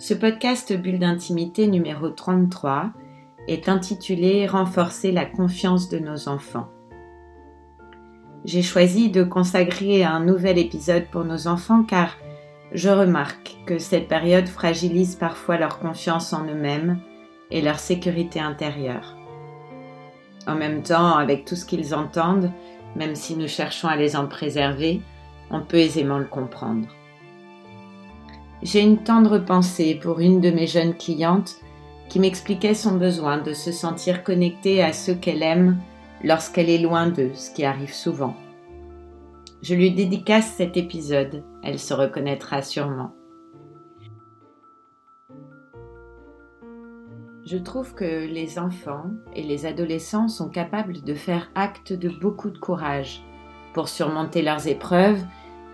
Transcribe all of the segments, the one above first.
Ce podcast Bulle d'intimité numéro 33 est intitulé Renforcer la confiance de nos enfants. J'ai choisi de consacrer un nouvel épisode pour nos enfants car je remarque que cette période fragilise parfois leur confiance en eux-mêmes et leur sécurité intérieure. En même temps, avec tout ce qu'ils entendent, même si nous cherchons à les en préserver, on peut aisément le comprendre. J'ai une tendre pensée pour une de mes jeunes clientes qui m'expliquait son besoin de se sentir connectée à ceux qu'elle aime lorsqu'elle est loin d'eux, ce qui arrive souvent. Je lui dédicace cet épisode, elle se reconnaîtra sûrement. Je trouve que les enfants et les adolescents sont capables de faire acte de beaucoup de courage pour surmonter leurs épreuves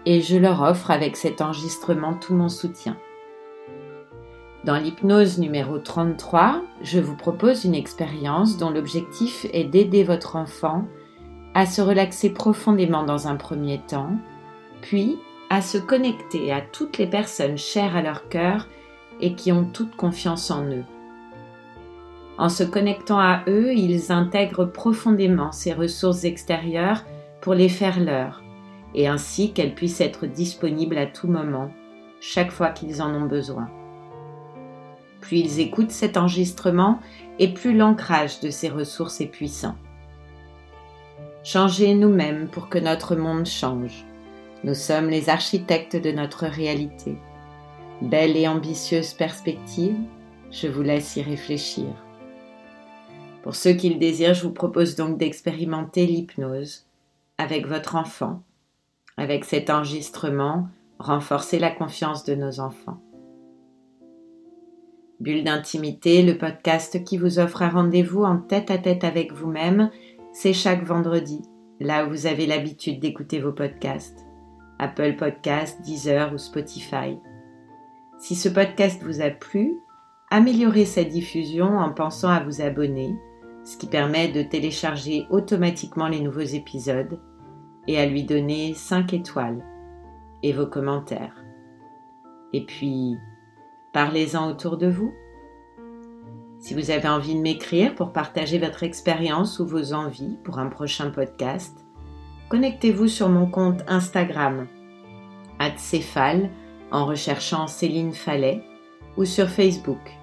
et je leur offre avec cet enregistrement tout mon soutien. Dans l'hypnose numéro 33, je vous propose une expérience dont l'objectif est d'aider votre enfant à se relaxer profondément dans un premier temps, puis à se connecter à toutes les personnes chères à leur cœur et qui ont toute confiance en eux. En se connectant à eux, ils intègrent profondément ces ressources extérieures pour les faire leurs et ainsi qu'elles puissent être disponibles à tout moment, chaque fois qu'ils en ont besoin. Plus ils écoutent cet enregistrement et plus l'ancrage de ces ressources est puissant. Changez nous-mêmes pour que notre monde change. Nous sommes les architectes de notre réalité. Belle et ambitieuse perspective, je vous laisse y réfléchir. Pour ceux qui le désirent, je vous propose donc d'expérimenter l'hypnose avec votre enfant avec cet enregistrement, renforcer la confiance de nos enfants. Bulle d'intimité, le podcast qui vous offre un rendez-vous en tête à tête avec vous-même, c'est chaque vendredi, là où vous avez l'habitude d'écouter vos podcasts. Apple Podcasts, Deezer ou Spotify. Si ce podcast vous a plu, améliorez sa diffusion en pensant à vous abonner, ce qui permet de télécharger automatiquement les nouveaux épisodes et à lui donner 5 étoiles et vos commentaires. Et puis, parlez-en autour de vous. Si vous avez envie de m'écrire pour partager votre expérience ou vos envies pour un prochain podcast, connectez-vous sur mon compte Instagram, @céphale en recherchant Céline Fallet ou sur Facebook,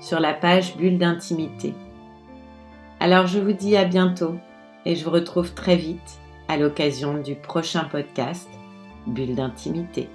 sur la page Bulle d'intimité. Alors je vous dis à bientôt et je vous retrouve très vite à l'occasion du prochain podcast Bulle d'intimité.